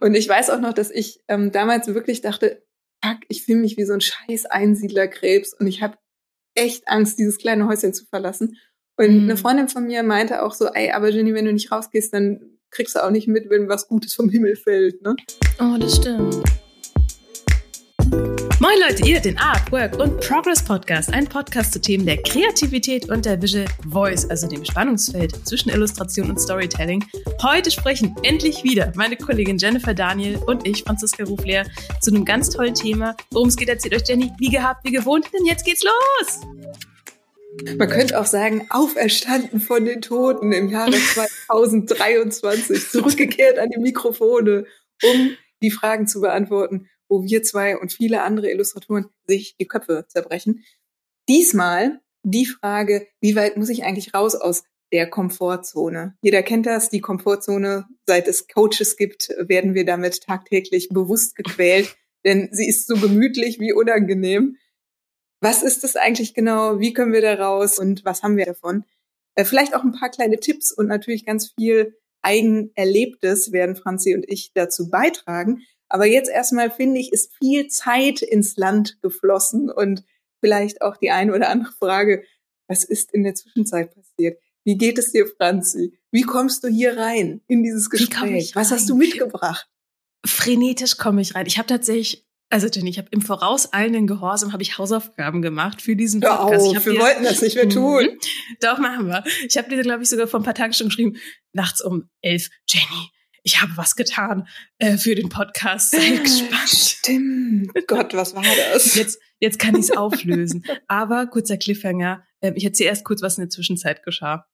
Und ich weiß auch noch, dass ich ähm, damals wirklich dachte, fuck, ich fühle mich wie so ein scheiß Einsiedlerkrebs und ich habe echt Angst, dieses kleine Häuschen zu verlassen. Und mhm. eine Freundin von mir meinte auch so, ey, aber Jenny, wenn du nicht rausgehst, dann kriegst du auch nicht mit, wenn was Gutes vom Himmel fällt, ne? Oh, das stimmt. Moin Leute, ihr den Art, Work und Progress Podcast, ein Podcast zu Themen der Kreativität und der Visual Voice, also dem Spannungsfeld zwischen Illustration und Storytelling. Heute sprechen endlich wieder meine Kollegin Jennifer Daniel und ich, Franziska Ruflehr, zu einem ganz tollen Thema. Worum es geht, erzählt euch Jenny, wie gehabt, wie gewohnt, denn jetzt geht's los! Man könnte auch sagen, auferstanden von den Toten im Jahre 2023, zurückgekehrt an die Mikrofone, um die Fragen zu beantworten wo wir zwei und viele andere Illustratoren sich die Köpfe zerbrechen. Diesmal die Frage, wie weit muss ich eigentlich raus aus der Komfortzone? Jeder kennt das, die Komfortzone, seit es Coaches gibt, werden wir damit tagtäglich bewusst gequält, denn sie ist so gemütlich wie unangenehm. Was ist das eigentlich genau? Wie können wir da raus und was haben wir davon? Äh, vielleicht auch ein paar kleine Tipps und natürlich ganz viel Eigenerlebtes werden Franzi und ich dazu beitragen. Aber jetzt erstmal finde ich, ist viel Zeit ins Land geflossen und vielleicht auch die eine oder andere Frage, was ist in der Zwischenzeit passiert? Wie geht es dir, Franzi? Wie kommst du hier rein in dieses Gespräch? Was hast du mitgebracht? Frenetisch komme ich rein. Ich habe tatsächlich also Jenny, ich habe im vorauseilenden Gehorsam habe ich Hausaufgaben gemacht für diesen Podcast. Auf, wir wollten das nicht mehr mhm. tun. Doch, machen wir. Ich habe dir, glaube ich, sogar vor ein paar Tagen schon geschrieben, nachts um elf, Jenny, ich habe was getan äh, für den Podcast. Sei gespannt. Stimmt. Gott, was war das? Jetzt, jetzt kann ich es auflösen. Aber kurzer Cliffhanger. Äh, ich erzähle erst kurz, was in der Zwischenzeit geschah.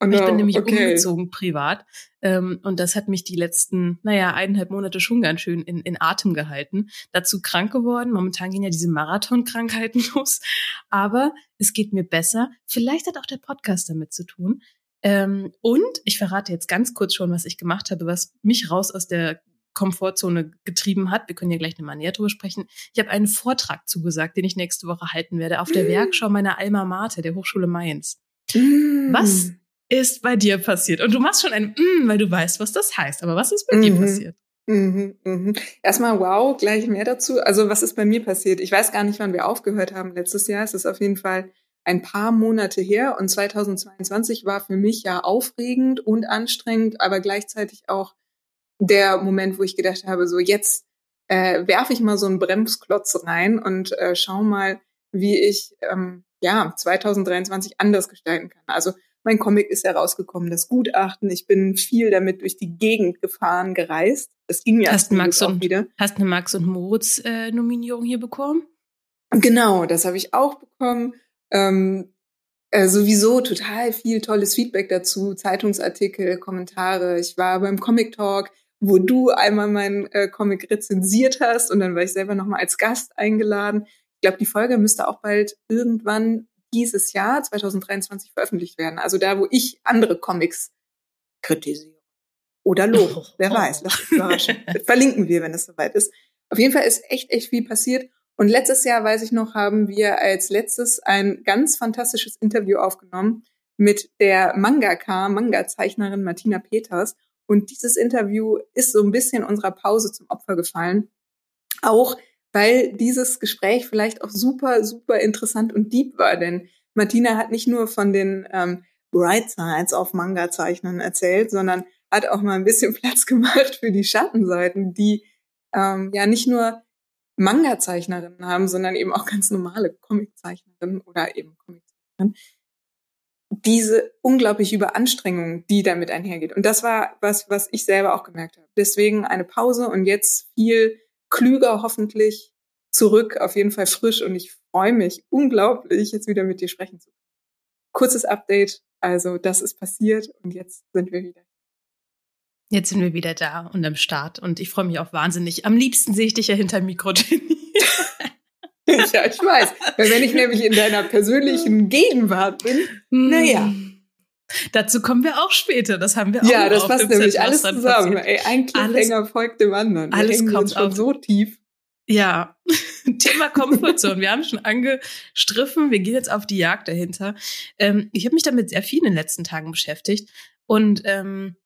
Oh no, ich bin nämlich okay. umgezogen privat ähm, und das hat mich die letzten, naja, eineinhalb Monate schon ganz schön in, in Atem gehalten. Dazu krank geworden. Momentan gehen ja diese Marathonkrankheiten los, aber es geht mir besser. Vielleicht hat auch der Podcast damit zu tun. Ähm, und ich verrate jetzt ganz kurz schon, was ich gemacht habe, was mich raus aus der Komfortzone getrieben hat. Wir können ja gleich nochmal näher drüber sprechen. Ich habe einen Vortrag zugesagt, den ich nächste Woche halten werde, auf der Werkschau meiner Alma Mater, der Hochschule Mainz. Mm. Was ist bei dir passiert? Und du machst schon ein mm, weil du weißt, was das heißt. Aber was ist bei mhm. dir passiert? Mhm, mhm. Erstmal wow, gleich mehr dazu. Also was ist bei mir passiert? Ich weiß gar nicht, wann wir aufgehört haben letztes Jahr. Es ist auf jeden Fall ein paar Monate her und 2022 war für mich ja aufregend und anstrengend, aber gleichzeitig auch der Moment, wo ich gedacht habe, so jetzt äh, werfe ich mal so einen Bremsklotz rein und äh, schau mal, wie ich ähm, ja 2023 anders gestalten kann. Also mein Comic ist herausgekommen, das Gutachten. Ich bin viel damit durch die Gegend gefahren, gereist. Das ging ja hast Max auch und, wieder. Hast eine Max und Moritz äh, Nominierung hier bekommen? Genau, das habe ich auch bekommen. Ähm, äh, sowieso total viel tolles Feedback dazu, Zeitungsartikel, Kommentare. Ich war beim Comic Talk, wo du einmal meinen äh, Comic rezensiert hast und dann war ich selber nochmal als Gast eingeladen. Ich glaube, die Folge müsste auch bald irgendwann dieses Jahr, 2023, veröffentlicht werden. Also da, wo ich andere Comics kritisiere. Oder lobe. Wer weiß, lass uns überraschen. Verlinken wir, wenn es soweit ist. Auf jeden Fall ist echt, echt viel passiert. Und letztes Jahr, weiß ich noch, haben wir als letztes ein ganz fantastisches Interview aufgenommen mit der Mangaka, Manga-Zeichnerin Martina Peters. Und dieses Interview ist so ein bisschen unserer Pause zum Opfer gefallen. Auch weil dieses Gespräch vielleicht auch super, super interessant und deep war. Denn Martina hat nicht nur von den ähm, Bright Sides auf Manga-Zeichnen erzählt, sondern hat auch mal ein bisschen Platz gemacht für die Schattenseiten, die ähm, ja nicht nur Manga-Zeichnerinnen haben, sondern eben auch ganz normale Comic-Zeichnerinnen oder eben Comic-Zeichnerinnen. Diese unglaubliche Überanstrengung, die damit einhergeht. Und das war was, was ich selber auch gemerkt habe. Deswegen eine Pause und jetzt viel klüger hoffentlich zurück, auf jeden Fall frisch und ich freue mich unglaublich, jetzt wieder mit dir sprechen zu können. Kurzes Update, also das ist passiert und jetzt sind wir wieder Jetzt sind wir wieder da und am Start und ich freue mich auch wahnsinnig. Am liebsten sehe ich dich ja hinter Mikro, Jenny. ja, ich weiß. Weil wenn ich nämlich in deiner persönlichen Gegenwart bin, mm. naja. Dazu kommen wir auch später. Das haben wir auch. Ja, das passt nämlich alles zusammen. Ey, ein Cliffhanger folgt dem anderen. Wir alles kommt schon auf. so tief. Ja, Thema Komfortzone. wir haben schon angestriffen. Wir gehen jetzt auf die Jagd dahinter. Ähm, ich habe mich damit sehr viel in den letzten Tagen beschäftigt und ähm,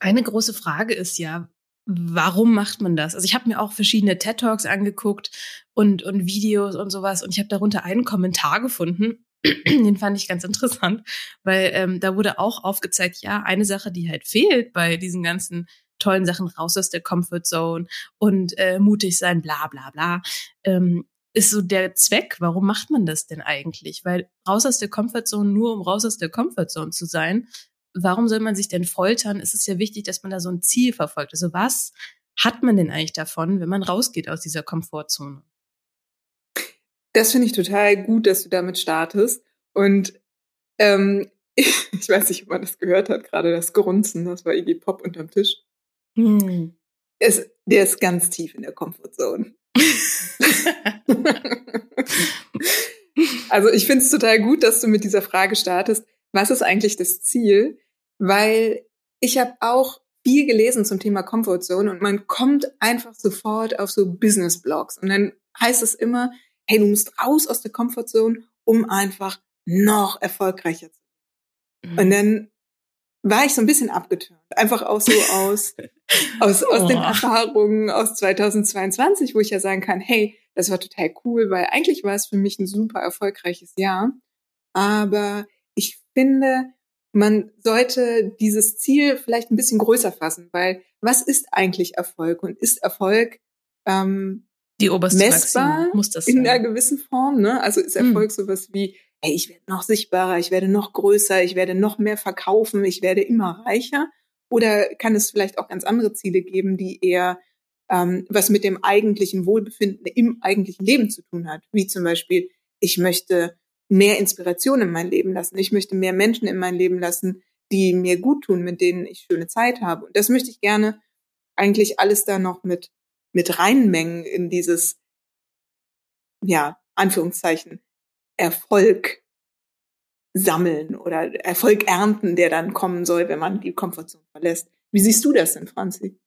eine große Frage ist ja, warum macht man das? Also ich habe mir auch verschiedene TED Talks angeguckt und und Videos und sowas und ich habe darunter einen Kommentar gefunden, den fand ich ganz interessant, weil ähm, da wurde auch aufgezeigt, ja, eine Sache, die halt fehlt bei diesen ganzen tollen Sachen raus aus der Comfort Zone und äh, mutig sein, bla bla bla, ähm, ist so der Zweck. Warum macht man das denn eigentlich? Weil raus aus der Comfort Zone nur um raus aus der Comfort Zone zu sein, warum soll man sich denn foltern? Es ist ja wichtig, dass man da so ein Ziel verfolgt. Also was hat man denn eigentlich davon, wenn man rausgeht aus dieser Komfortzone? Das finde ich total gut, dass du damit startest. Und ähm, ich weiß nicht, ob man das gehört hat, gerade das Grunzen, das war Iggy Pop unterm Tisch. Hm. Es, der ist ganz tief in der Komfortzone. also ich finde es total gut, dass du mit dieser Frage startest. Was ist eigentlich das Ziel? Weil ich habe auch viel gelesen zum Thema Comfortzone und man kommt einfach sofort auf so Business-Blogs und dann heißt es immer, hey, du musst raus aus der Comfortzone, um einfach noch erfolgreicher zu sein. Mhm. Und dann war ich so ein bisschen abgeturnt. Einfach auch so aus, aus, aus oh. den Erfahrungen aus 2022, wo ich ja sagen kann, hey, das war total cool, weil eigentlich war es für mich ein super erfolgreiches Jahr. Aber ich finde, man sollte dieses Ziel vielleicht ein bisschen größer fassen, weil was ist eigentlich Erfolg? Und ist Erfolg ähm, die oberste messbar muss das sein. in einer gewissen Form? Ne? Also ist hm. Erfolg hm. sowas wie, hey, ich werde noch sichtbarer, ich werde noch größer, ich werde noch mehr verkaufen, ich werde immer reicher? Oder kann es vielleicht auch ganz andere Ziele geben, die eher ähm, was mit dem eigentlichen Wohlbefinden im eigentlichen Leben zu tun hat? Wie zum Beispiel, ich möchte mehr Inspiration in mein Leben lassen. Ich möchte mehr Menschen in mein Leben lassen, die mir gut tun, mit denen ich schöne Zeit habe. Und das möchte ich gerne eigentlich alles da noch mit, mit reinmengen in dieses, ja, Anführungszeichen, Erfolg sammeln oder Erfolg ernten, der dann kommen soll, wenn man die Komfortzone verlässt. Wie siehst du das denn, Franzi?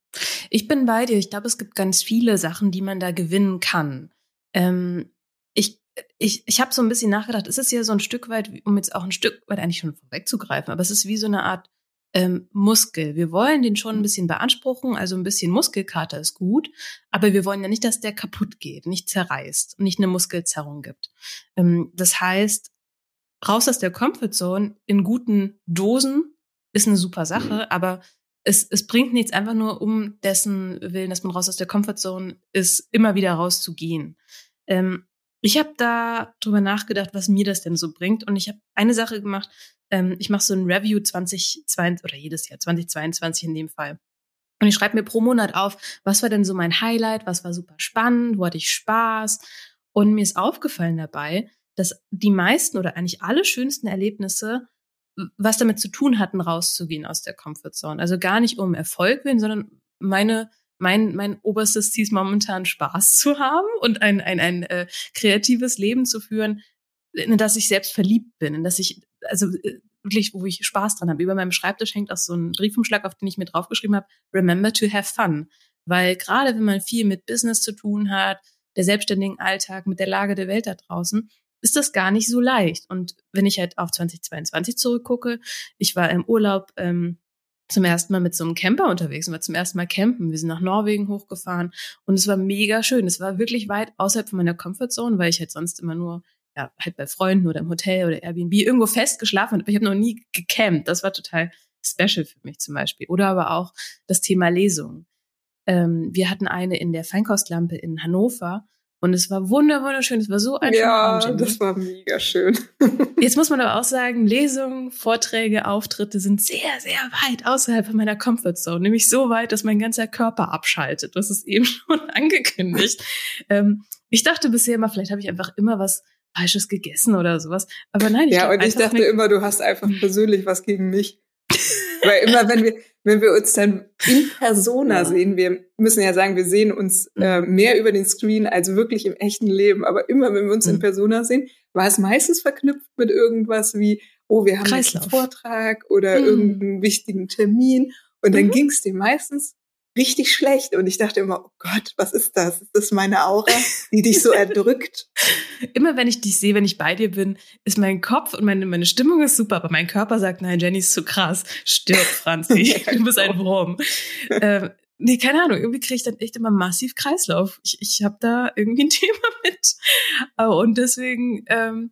Ich bin bei dir. Ich glaube, es gibt ganz viele Sachen, die man da gewinnen kann. Ähm, ich ich, ich habe so ein bisschen nachgedacht, es ist ja so ein Stück weit, um jetzt auch ein Stück weit eigentlich schon vorwegzugreifen, aber es ist wie so eine Art ähm, Muskel. Wir wollen den schon ein bisschen beanspruchen, also ein bisschen Muskelkater ist gut, aber wir wollen ja nicht, dass der kaputt geht, nicht zerreißt und nicht eine Muskelzerrung gibt. Ähm, das heißt, raus aus der Comfortzone in guten Dosen ist eine super Sache, aber es, es bringt nichts einfach nur um dessen Willen, dass man raus aus der Comfortzone ist, immer wieder rauszugehen. Ähm, ich habe da drüber nachgedacht, was mir das denn so bringt. Und ich habe eine Sache gemacht. Ähm, ich mache so ein Review 2022 oder jedes Jahr 2022 in dem Fall. Und ich schreibe mir pro Monat auf, was war denn so mein Highlight, was war super spannend, wo hatte ich Spaß. Und mir ist aufgefallen dabei, dass die meisten oder eigentlich alle schönsten Erlebnisse was damit zu tun hatten, rauszugehen aus der Comfortzone. Also gar nicht um Erfolg willen, sondern meine mein, mein oberstes Ziel ist momentan Spaß zu haben und ein, ein, ein äh, kreatives Leben zu führen, in das ich selbst verliebt bin, in das ich, also äh, wirklich, wo ich Spaß dran habe. Über meinem Schreibtisch hängt auch so ein Briefumschlag, auf den ich mir draufgeschrieben habe, Remember to have fun. Weil gerade wenn man viel mit Business zu tun hat, der selbstständigen Alltag, mit der Lage der Welt da draußen, ist das gar nicht so leicht. Und wenn ich halt auf 2022 zurückgucke, ich war im Urlaub ähm, zum ersten Mal mit so einem Camper unterwegs und war zum ersten Mal campen. Wir sind nach Norwegen hochgefahren und es war mega schön. Es war wirklich weit außerhalb von meiner Comfortzone, weil ich halt sonst immer nur ja halt bei Freunden oder im Hotel oder Airbnb irgendwo fest geschlafen habe. Ich habe noch nie gecampt. Das war total special für mich zum Beispiel. Oder aber auch das Thema Lesung. Ähm, wir hatten eine in der Feinkostlampe in Hannover und es war wunder wunderschön. Es war so ein Ja, Abend, das war mega schön. Jetzt muss man aber auch sagen, Lesungen, Vorträge, Auftritte sind sehr, sehr weit außerhalb von meiner Comfortzone. Nämlich so weit, dass mein ganzer Körper abschaltet. Das ist eben schon angekündigt. ähm, ich dachte bisher immer, vielleicht habe ich einfach immer was Falsches gegessen oder sowas. Aber nein, ich Ja, und ich dachte immer, du hast einfach persönlich was gegen mich. Weil immer, wenn wir, wenn wir uns dann in Persona ja. sehen, wir müssen ja sagen, wir sehen uns mhm. äh, mehr über den Screen als wirklich im echten Leben. Aber immer, wenn wir uns mhm. in Persona sehen, war es meistens verknüpft mit irgendwas wie, oh, wir haben einen Vortrag oder mhm. irgendeinen wichtigen Termin. Und dann mhm. ging es dir meistens richtig schlecht. Und ich dachte immer, oh Gott, was ist das? Ist das meine Aura, die dich so erdrückt? Immer wenn ich dich sehe, wenn ich bei dir bin, ist mein Kopf und meine, meine Stimmung ist super, aber mein Körper sagt, nein, Jenny ist zu krass. Stirb, Franzi. du bist ein Wurm. äh, nee, keine Ahnung, irgendwie kriege ich dann echt immer massiv Kreislauf. Ich, ich habe da irgendwie ein Thema mit. Und deswegen, ähm,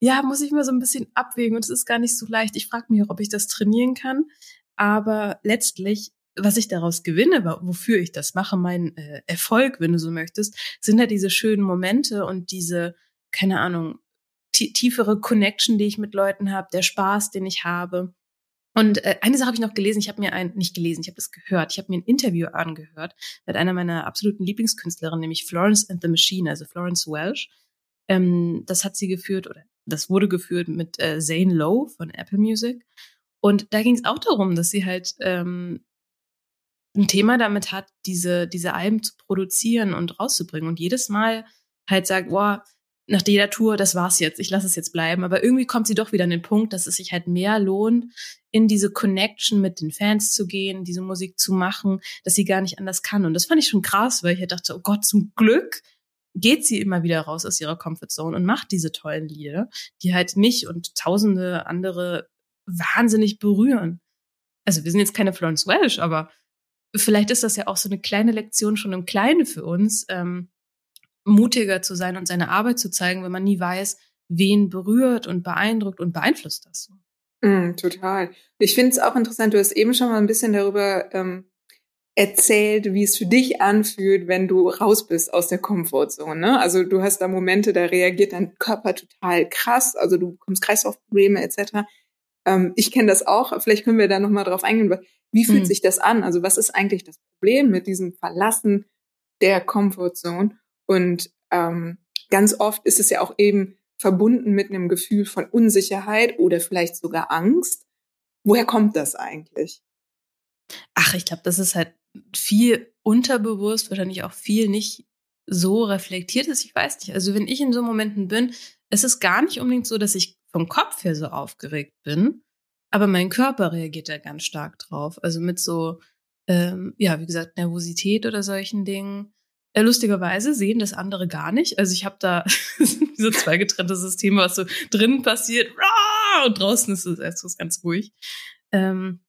ja, muss ich mir so ein bisschen abwägen und es ist gar nicht so leicht. Ich frage mich auch, ob ich das trainieren kann. Aber letztlich, was ich daraus gewinne, wofür ich das mache, mein äh, Erfolg, wenn du so möchtest, sind ja diese schönen Momente und diese, keine Ahnung, tiefere Connection, die ich mit Leuten habe, der Spaß, den ich habe. Und äh, eine Sache habe ich noch gelesen, ich habe mir ein, nicht gelesen, ich habe es gehört, ich habe mir ein Interview angehört mit einer meiner absoluten Lieblingskünstlerinnen, nämlich Florence and the Machine, also Florence Welsh. Ähm, das hat sie geführt, oder das wurde geführt mit äh, Zane Lowe von Apple Music. Und da ging es auch darum, dass sie halt ähm, ein Thema damit hat, diese, diese Alben zu produzieren und rauszubringen. Und jedes Mal halt sagt, boah, nach jeder Tour, das war's jetzt, ich lasse es jetzt bleiben. Aber irgendwie kommt sie doch wieder an den Punkt, dass es sich halt mehr lohnt, in diese Connection mit den Fans zu gehen, diese Musik zu machen, dass sie gar nicht anders kann. Und das fand ich schon krass, weil ich halt dachte, oh Gott, zum Glück geht sie immer wieder raus aus ihrer Comfortzone und macht diese tollen Lieder, die halt mich und tausende andere wahnsinnig berühren. Also wir sind jetzt keine Florence Welsh, aber vielleicht ist das ja auch so eine kleine Lektion schon im Kleinen für uns, ähm, mutiger zu sein und seine Arbeit zu zeigen, wenn man nie weiß, wen berührt und beeindruckt und beeinflusst das. Mm, total. Ich finde es auch interessant, du hast eben schon mal ein bisschen darüber ähm, erzählt, wie es für dich anfühlt, wenn du raus bist aus der Komfortzone. Ne? Also du hast da Momente, da reagiert dein Körper total krass, also du bekommst Kreislaufprobleme etc. Ähm, ich kenne das auch, vielleicht können wir da nochmal drauf eingehen. Wie fühlt mhm. sich das an? Also was ist eigentlich das Problem mit diesem Verlassen der Komfortzone? Und ähm, ganz oft ist es ja auch eben verbunden mit einem Gefühl von Unsicherheit oder vielleicht sogar Angst. Woher kommt das eigentlich? Ach, ich glaube, das ist halt viel unterbewusst, wahrscheinlich auch viel nicht so reflektiert ist. Ich weiß nicht. Also wenn ich in so Momenten bin, es ist gar nicht unbedingt so, dass ich vom Kopf her so aufgeregt bin, aber mein Körper reagiert da ganz stark drauf. Also mit so, ähm, ja, wie gesagt, Nervosität oder solchen Dingen. Äh, lustigerweise sehen das andere gar nicht. Also ich habe da so zwei getrennte Systeme, was so drinnen passiert und draußen ist es erst ganz ruhig. Ähm,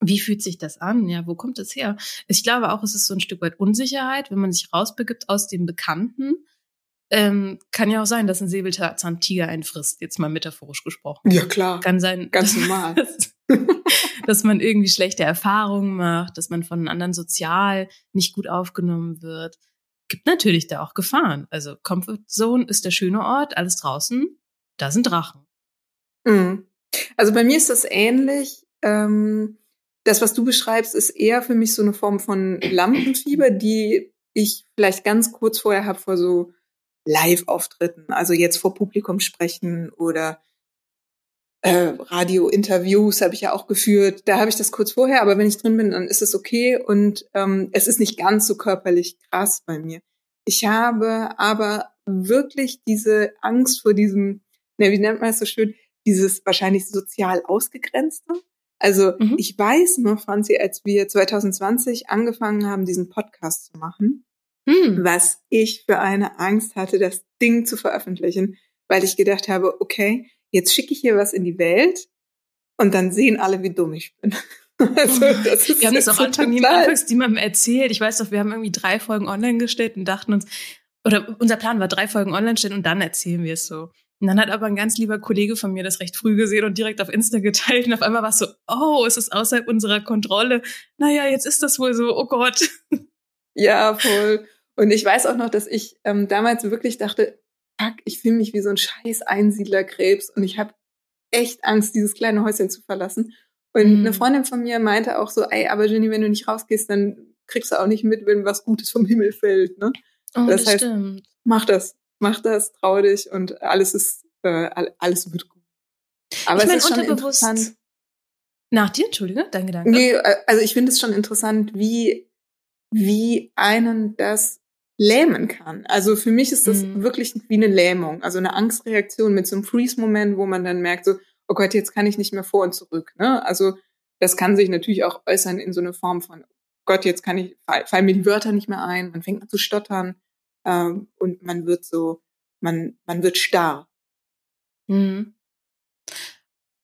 wie fühlt sich das an? Ja, wo kommt es her? Ich glaube auch, es ist so ein Stück weit Unsicherheit, wenn man sich rausbegibt aus dem Bekannten. Ähm, kann ja auch sein, dass ein Säbelzahntiger einen frisst, jetzt mal metaphorisch gesprochen. Ja, klar. Kann sein. Ganz normal. dass man irgendwie schlechte Erfahrungen macht, dass man von anderen sozial nicht gut aufgenommen wird. Gibt natürlich da auch Gefahren. Also Comfort Zone ist der schöne Ort, alles draußen, da sind Drachen. Mhm. Also bei mir ist das ähnlich. Ähm das, was du beschreibst, ist eher für mich so eine Form von Lampenfieber, die ich vielleicht ganz kurz vorher habe vor so Live-Auftritten, also jetzt vor Publikum sprechen oder äh, Radio-Interviews habe ich ja auch geführt. Da habe ich das kurz vorher, aber wenn ich drin bin, dann ist es okay und ähm, es ist nicht ganz so körperlich krass bei mir. Ich habe aber wirklich diese Angst vor diesem, ne, wie nennt man das so schön, dieses wahrscheinlich sozial ausgegrenzte. Also mhm. ich weiß noch, Franzi, als wir 2020 angefangen haben, diesen Podcast zu machen, mhm. was ich für eine Angst hatte, das Ding zu veröffentlichen, weil ich gedacht habe, okay, jetzt schicke ich hier was in die Welt und dann sehen alle, wie dumm ich bin. Also, das ist wir haben das auch Anfang anfangs niemandem erzählt. Ich weiß doch, wir haben irgendwie drei Folgen online gestellt und dachten uns, oder unser Plan war drei Folgen online stellen und dann erzählen wir es so. Und dann hat aber ein ganz lieber Kollege von mir das recht früh gesehen und direkt auf Insta geteilt. Und auf einmal war es so, oh, es ist außerhalb unserer Kontrolle. Naja, jetzt ist das wohl so, oh Gott. Ja, voll. Und ich weiß auch noch, dass ich ähm, damals wirklich dachte, fuck, ich fühle mich wie so ein scheiß Einsiedlerkrebs und ich habe echt Angst, dieses kleine Häuschen zu verlassen. Und mhm. eine Freundin von mir meinte auch so, ey, aber Jenny, wenn du nicht rausgehst, dann kriegst du auch nicht mit, wenn was Gutes vom Himmel fällt. Ne? Oh, das, das heißt, stimmt. mach das mach das, trau dich und alles ist, äh, alles wird gut. Aber ich mein, es ist schon interessant. Nach dir, Entschuldige, dein Gedanke. Nee, äh, also ich finde es schon interessant, wie, wie einen das lähmen kann. Also für mich ist das mhm. wirklich wie eine Lähmung, also eine Angstreaktion mit so einem Freeze-Moment, wo man dann merkt, so, oh Gott, jetzt kann ich nicht mehr vor und zurück. Ne? Also das kann sich natürlich auch äußern in so eine Form von, oh Gott, jetzt kann ich, fallen mir die Wörter nicht mehr ein, man fängt an zu stottern ähm, und man wird so, man, man wird starr. Mhm.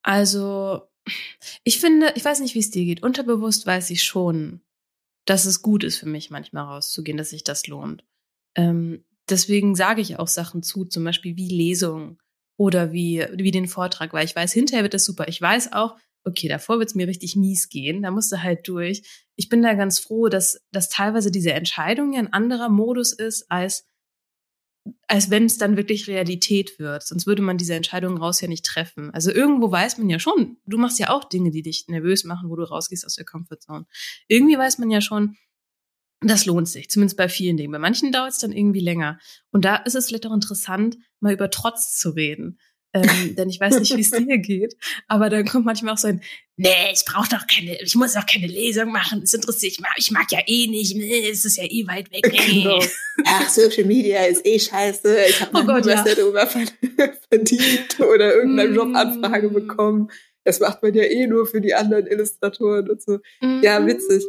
Also, ich finde, ich weiß nicht, wie es dir geht. Unterbewusst weiß ich schon, dass es gut ist für mich, manchmal rauszugehen, dass sich das lohnt. Ähm, deswegen sage ich auch Sachen zu, zum Beispiel wie Lesungen oder wie, wie den Vortrag, weil ich weiß, hinterher wird das super. Ich weiß auch, okay, davor wird es mir richtig mies gehen, da musst du halt durch. Ich bin da ganz froh, dass, dass teilweise diese Entscheidung ja ein anderer Modus ist, als, als wenn es dann wirklich Realität wird. Sonst würde man diese Entscheidung raus ja nicht treffen. Also irgendwo weiß man ja schon, du machst ja auch Dinge, die dich nervös machen, wo du rausgehst aus der Comfortzone. Irgendwie weiß man ja schon, das lohnt sich, zumindest bei vielen Dingen. Bei manchen dauert es dann irgendwie länger. Und da ist es vielleicht auch interessant, mal über Trotz zu reden. Ähm, denn ich weiß nicht, wie es dir geht, aber dann kommt manchmal auch so ein, nee, ich brauche doch keine, ich muss doch keine Lesung machen, das interessiert mich, ich mag ja eh nicht, nee, es ist ja eh weit weg. Nee. Genau. Ach, Social Media ist eh scheiße, ich habe oh Gott, was ja. darüber verdient oder irgendeine mm. Jobanfrage bekommen. Das macht man ja eh nur für die anderen Illustratoren und so. Mm. Ja, witzig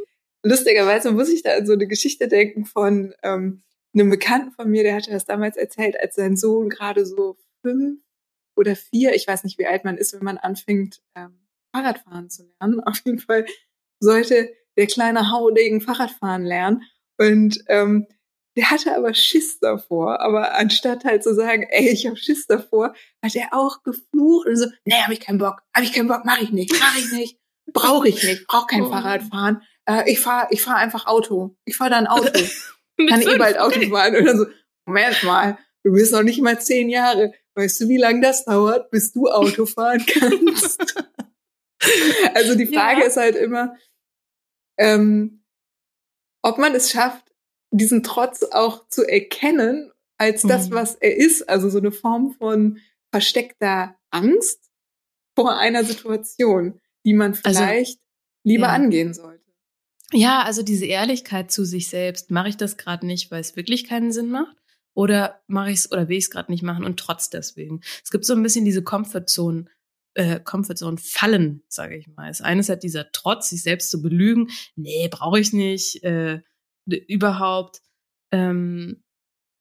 lustigerweise muss ich da an so eine Geschichte denken von ähm, einem Bekannten von mir, der hatte das damals erzählt, als sein Sohn gerade so fünf oder vier, ich weiß nicht, wie alt man ist, wenn man anfängt, ähm, Fahrradfahren zu lernen. Auf jeden Fall sollte der kleine Haudegen Fahrradfahren lernen. Und ähm, der hatte aber Schiss davor. Aber anstatt halt zu sagen, ey, ich hab Schiss davor, hat er auch geflucht und so, nee, hab ich keinen Bock, hab ich keinen Bock, mach ich nicht, mach ich nicht, brauche ich nicht, brauch kein oh. Fahrradfahren äh, ich fahre ich fahr einfach Auto. Ich fahre dann Auto. Kann eh bald Auto fahren. Und dann so, Moment mal, du bist noch nicht mal zehn Jahre. Weißt du, wie lange das dauert, bis du Auto fahren kannst? also die Frage ja. ist halt immer, ähm, ob man es schafft, diesen Trotz auch zu erkennen als das, mhm. was er ist. Also so eine Form von versteckter Angst vor einer Situation, die man also, vielleicht also, lieber ja. angehen sollte. Ja, also diese Ehrlichkeit zu sich selbst, mache ich das gerade nicht, weil es wirklich keinen Sinn macht? Oder mache ich es oder will ich es gerade nicht machen und trotz deswegen? Es gibt so ein bisschen diese Comfortzone, äh, Comfortzone Fallen, sage ich mal. Das eine ist halt dieser Trotz, sich selbst zu belügen. Nee, brauche ich nicht, äh, überhaupt. Ähm,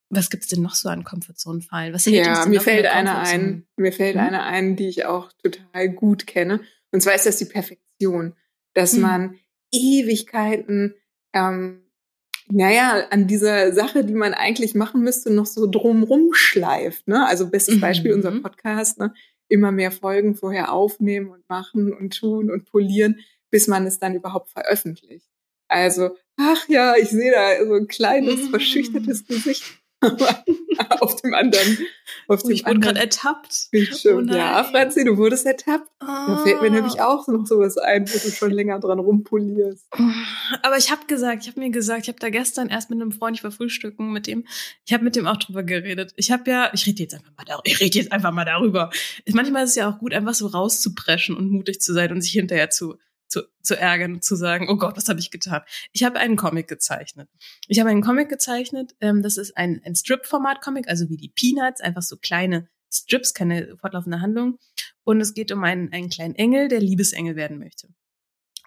was gibt's denn noch so an Comfortzone-Fallen? Was ja, mir fällt eine ein, mir fällt hm? eine ein, die ich auch total gut kenne. Und zwar ist das die Perfektion, dass hm. man Ewigkeiten, ähm, naja, an dieser Sache, die man eigentlich machen müsste, noch so drumrum schleift. Ne? Also bestes Beispiel mhm. unser Podcast, ne? immer mehr Folgen vorher aufnehmen und machen und tun und polieren, bis man es dann überhaupt veröffentlicht. Also, ach ja, ich sehe da so ein kleines, verschüchtertes Gesicht auf dem anderen. Auf oh, dem ich wurde gerade ertappt. Bildschirm. Oh ja, Franzi, du wurdest ertappt. Oh. Da fällt mir nämlich ah. auch noch sowas ein, wo du schon länger dran rumpolierst. Aber ich habe gesagt, ich habe mir gesagt, ich habe da gestern erst mit einem Freund, ich war frühstücken mit dem, ich habe mit dem auch drüber geredet. Ich habe ja, ich rede jetzt einfach mal darüber, ich rede jetzt einfach mal darüber. Manchmal ist es ja auch gut, einfach so rauszupreschen und mutig zu sein und sich hinterher zu zu, zu ärgern, zu sagen, oh Gott, was habe ich getan? Ich habe einen Comic gezeichnet. Ich habe einen Comic gezeichnet, ähm, das ist ein, ein Strip-Format-Comic, also wie die Peanuts, einfach so kleine Strips, keine fortlaufende Handlung. Und es geht um einen, einen kleinen Engel, der Liebesengel werden möchte.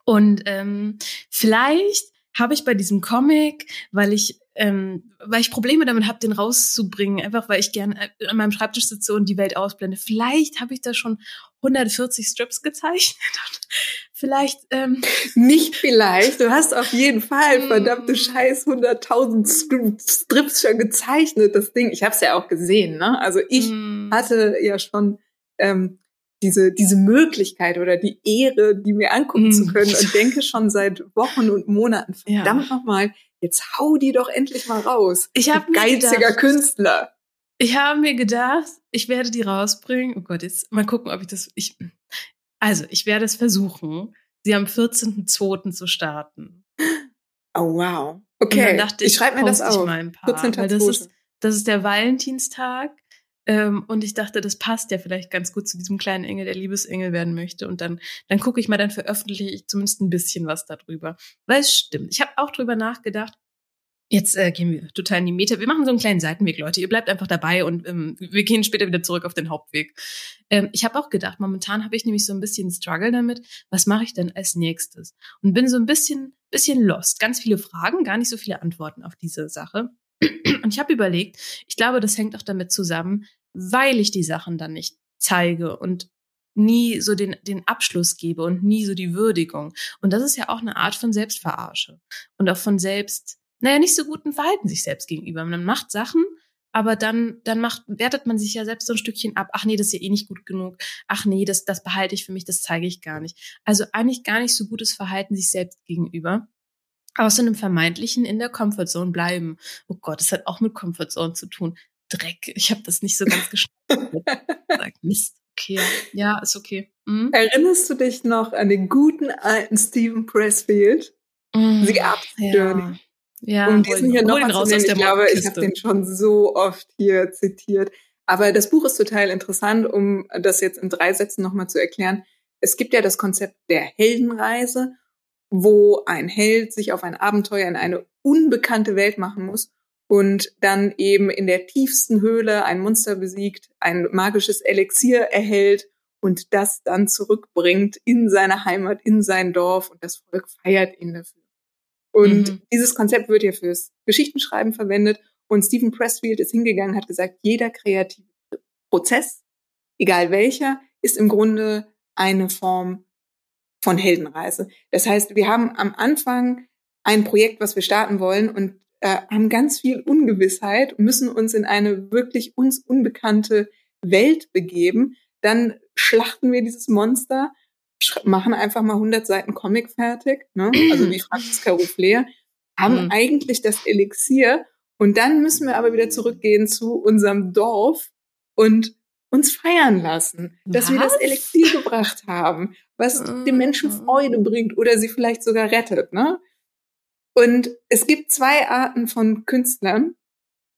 Und ähm, vielleicht habe ich bei diesem Comic, weil ich ähm, weil ich Probleme damit habe, den rauszubringen, einfach weil ich gerne äh, an meinem Schreibtisch sitze und die Welt ausblende. Vielleicht habe ich da schon 140 Strips gezeichnet. vielleicht ähm, nicht vielleicht. Du hast auf jeden Fall hm. verdammte Scheiß 100.000 Strips schon gezeichnet. Das Ding, ich habe es ja auch gesehen. Ne? Also ich mm. hatte ja schon ähm, diese, diese Möglichkeit oder die Ehre, die mir angucken mm. zu können und denke schon seit Wochen und Monaten, verdammt ja. nochmal, jetzt hau die doch endlich mal raus. Ich habe geiziger gedacht, Künstler. Ich habe mir gedacht, ich werde die rausbringen. Oh Gott, jetzt mal gucken, ob ich das, ich, also ich werde es versuchen, sie am 14.02. zu starten. Oh wow. Okay, ich, ich schreibe mir das auf. Mal ein paar, 14. Weil das ist, das ist der Valentinstag ähm, und ich dachte, das passt ja vielleicht ganz gut zu diesem kleinen Engel, der Liebesengel werden möchte. Und dann, dann gucke ich mal, dann veröffentliche ich zumindest ein bisschen was darüber. Weil es stimmt. Ich habe auch drüber nachgedacht. Jetzt äh, gehen wir total in die Meta. Wir machen so einen kleinen Seitenweg, Leute. Ihr bleibt einfach dabei und ähm, wir gehen später wieder zurück auf den Hauptweg. Ähm, ich habe auch gedacht, momentan habe ich nämlich so ein bisschen Struggle damit. Was mache ich denn als nächstes? Und bin so ein bisschen, bisschen lost. Ganz viele Fragen, gar nicht so viele Antworten auf diese Sache. Und ich habe überlegt, ich glaube, das hängt auch damit zusammen, weil ich die Sachen dann nicht zeige und nie so den, den Abschluss gebe und nie so die Würdigung. Und das ist ja auch eine Art von Selbstverarsche und auch von selbst, naja, nicht so guten Verhalten sich selbst gegenüber. Man macht Sachen, aber dann, dann macht, wertet man sich ja selbst so ein Stückchen ab. Ach nee, das ist ja eh nicht gut genug. Ach nee, das, das behalte ich für mich, das zeige ich gar nicht. Also eigentlich gar nicht so gutes Verhalten sich selbst gegenüber. Aus einem vermeintlichen in der Comfortzone bleiben. Oh Gott, das hat auch mit Comfortzone zu tun. Dreck, ich habe das nicht so ganz geschnallt. Mist. Okay, ja, ist okay. Mhm. Erinnerst du dich noch an den guten alten Stephen Pressfield? Mhm. The Up Journey. Ja, um diesen hier noch raus aus der Ich glaube, ich habe den schon so oft hier zitiert. Aber das Buch ist total interessant, um das jetzt in drei Sätzen nochmal zu erklären. Es gibt ja das Konzept der Heldenreise, wo ein Held sich auf ein Abenteuer in eine unbekannte Welt machen muss und dann eben in der tiefsten Höhle ein Monster besiegt, ein magisches Elixier erhält und das dann zurückbringt in seine Heimat, in sein Dorf und das Volk feiert ihn dafür. Und mhm. dieses Konzept wird ja fürs Geschichtenschreiben verwendet und Stephen Pressfield ist hingegangen, hat gesagt, jeder kreative Prozess, egal welcher, ist im Grunde eine Form von Heldenreise. Das heißt, wir haben am Anfang ein Projekt, was wir starten wollen und äh, haben ganz viel Ungewissheit müssen uns in eine wirklich uns unbekannte Welt begeben. Dann schlachten wir dieses Monster, machen einfach mal 100 Seiten Comic fertig, ne? also wie Franziska Ruffler, haben mhm. eigentlich das Elixier und dann müssen wir aber wieder zurückgehen zu unserem Dorf und uns feiern lassen, dass was? wir das Elixier gebracht haben, was den Menschen ah. Freude bringt oder sie vielleicht sogar rettet. Ne? Und es gibt zwei Arten von Künstlern.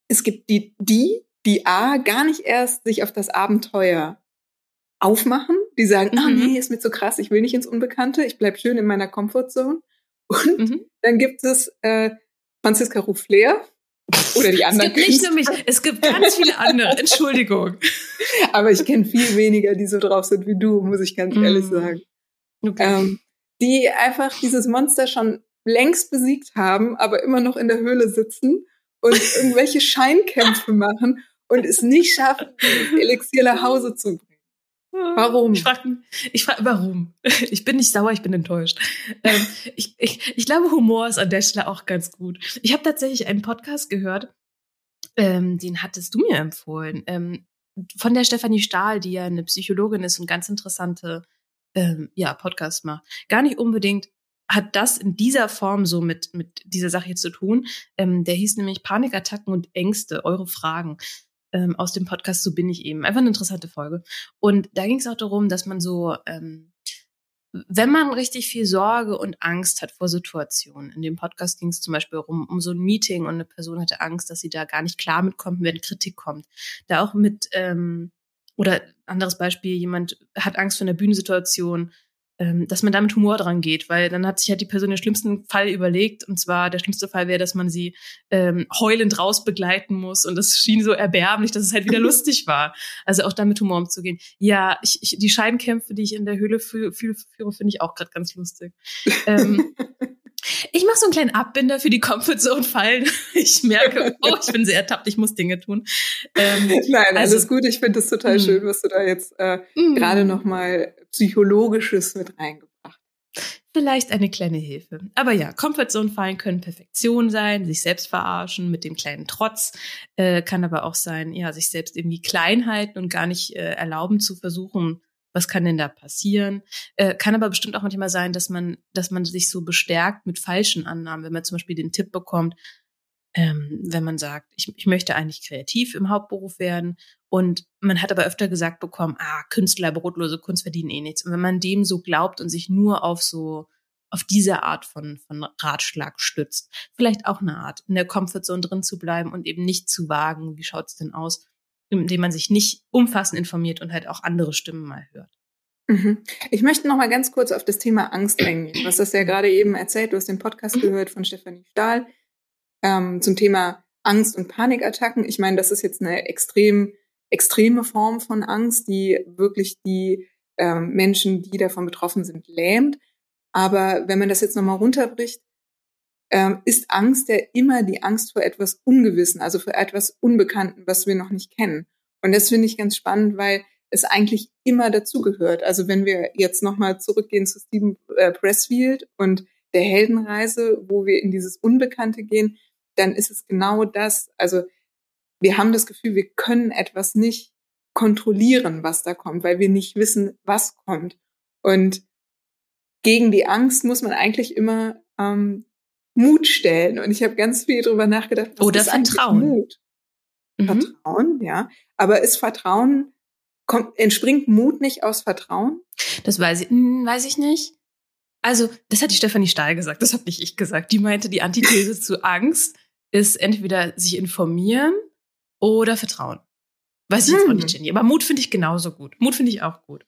Es gibt die, die, die A, gar nicht erst sich auf das Abenteuer aufmachen. Die sagen, ah, mhm. ah nee, ist mir zu krass, ich will nicht ins Unbekannte, ich bleib schön in meiner Comfortzone. Und mhm. dann gibt es äh, Franziska Ruffler oder die anderen. Es gibt nicht nur mich, es gibt ganz viele andere, Entschuldigung. Aber ich kenne viel weniger, die so drauf sind wie du, muss ich ganz mhm. ehrlich sagen. Okay. Ähm, die einfach dieses Monster schon längst besiegt haben, aber immer noch in der Höhle sitzen und irgendwelche Scheinkämpfe machen und es nicht schaffen, dieses Elixier nach Hause zu bringen. Warum? Ich frage, ich frag, warum? Ich bin nicht sauer, ich bin enttäuscht. Ähm, ich, ich, ich glaube, Humor ist an der Stelle auch ganz gut. Ich habe tatsächlich einen Podcast gehört, ähm, den hattest du mir empfohlen, ähm, von der Stefanie Stahl, die ja eine Psychologin ist und ganz interessante ähm, ja, Podcast macht. Gar nicht unbedingt hat das in dieser Form so mit, mit dieser Sache jetzt zu tun. Ähm, der hieß nämlich Panikattacken und Ängste, eure Fragen. Ähm, aus dem Podcast So bin ich eben. Einfach eine interessante Folge. Und da ging es auch darum, dass man so, ähm, wenn man richtig viel Sorge und Angst hat vor Situationen, in dem Podcast ging es zum Beispiel um, um so ein Meeting und eine Person hatte Angst, dass sie da gar nicht klar mitkommt, wenn Kritik kommt. Da auch mit, ähm, oder anderes Beispiel, jemand hat Angst vor einer Bühnensituation, dass man da mit Humor dran geht, weil dann hat sich halt die Person den schlimmsten Fall überlegt und zwar der schlimmste Fall wäre, dass man sie ähm, heulend raus begleiten muss und das schien so erbärmlich, dass es halt wieder lustig war. Also auch da mit Humor umzugehen. Ja, ich, ich, die Scheidenkämpfe, die ich in der Höhle führe, führe finde ich auch gerade ganz lustig. ähm, ich mache so einen kleinen Abbinder für die Comfortzone fallen. Ich merke, oh, ich bin sehr ertappt, ich muss Dinge tun. Ähm, Nein, also, alles gut. Ich finde es total mh. schön, was du da jetzt äh, mh. gerade noch mal psychologisches mit reingebracht. Vielleicht eine kleine Hilfe. Aber ja, Comfortzone fallen können Perfektion sein, sich selbst verarschen mit dem kleinen Trotz, äh, kann aber auch sein, ja, sich selbst irgendwie klein halten und gar nicht äh, erlauben zu versuchen, was kann denn da passieren? Äh, kann aber bestimmt auch manchmal sein, dass man, dass man sich so bestärkt mit falschen Annahmen, wenn man zum Beispiel den Tipp bekommt, ähm, wenn man sagt, ich, ich möchte eigentlich kreativ im Hauptberuf werden und man hat aber öfter gesagt bekommen, ah, Künstler, brotlose Kunst verdienen eh nichts. Und wenn man dem so glaubt und sich nur auf so auf diese Art von, von Ratschlag stützt. Vielleicht auch eine Art, in der Comfortzone drin zu bleiben und eben nicht zu wagen, wie schaut's denn aus, indem man sich nicht umfassend informiert und halt auch andere Stimmen mal hört. Mhm. Ich möchte noch mal ganz kurz auf das Thema Angst eingehen. Du hast das ja gerade eben erzählt. Du hast den Podcast mhm. gehört von Stefanie Stahl ähm, zum Thema Angst und Panikattacken. Ich meine, das ist jetzt eine extrem extreme Form von Angst, die wirklich die ähm, Menschen, die davon betroffen sind, lähmt. Aber wenn man das jetzt nochmal runterbricht, ähm, ist Angst ja immer die Angst vor etwas Ungewissen, also vor etwas Unbekannten, was wir noch nicht kennen. Und das finde ich ganz spannend, weil es eigentlich immer dazugehört. Also wenn wir jetzt nochmal zurückgehen zu Stephen äh, Pressfield und der Heldenreise, wo wir in dieses Unbekannte gehen, dann ist es genau das. Also wir haben das Gefühl, wir können etwas nicht kontrollieren, was da kommt, weil wir nicht wissen, was kommt. Und gegen die Angst muss man eigentlich immer ähm, Mut stellen. Und ich habe ganz viel darüber nachgedacht. Was Oder Vertrauen. Mut? Mhm. Vertrauen, ja. Aber ist Vertrauen, kommt, entspringt Mut nicht aus Vertrauen? Das weiß ich, hm, weiß ich nicht. Also, das hat die Stefanie Stahl gesagt, das habe nicht ich gesagt. Die meinte, die Antithese zu Angst ist entweder sich informieren oder Vertrauen. Weiß ich hm. jetzt auch nicht, hm. Jenny. Aber Mut finde ich genauso gut. Mut finde ich auch gut.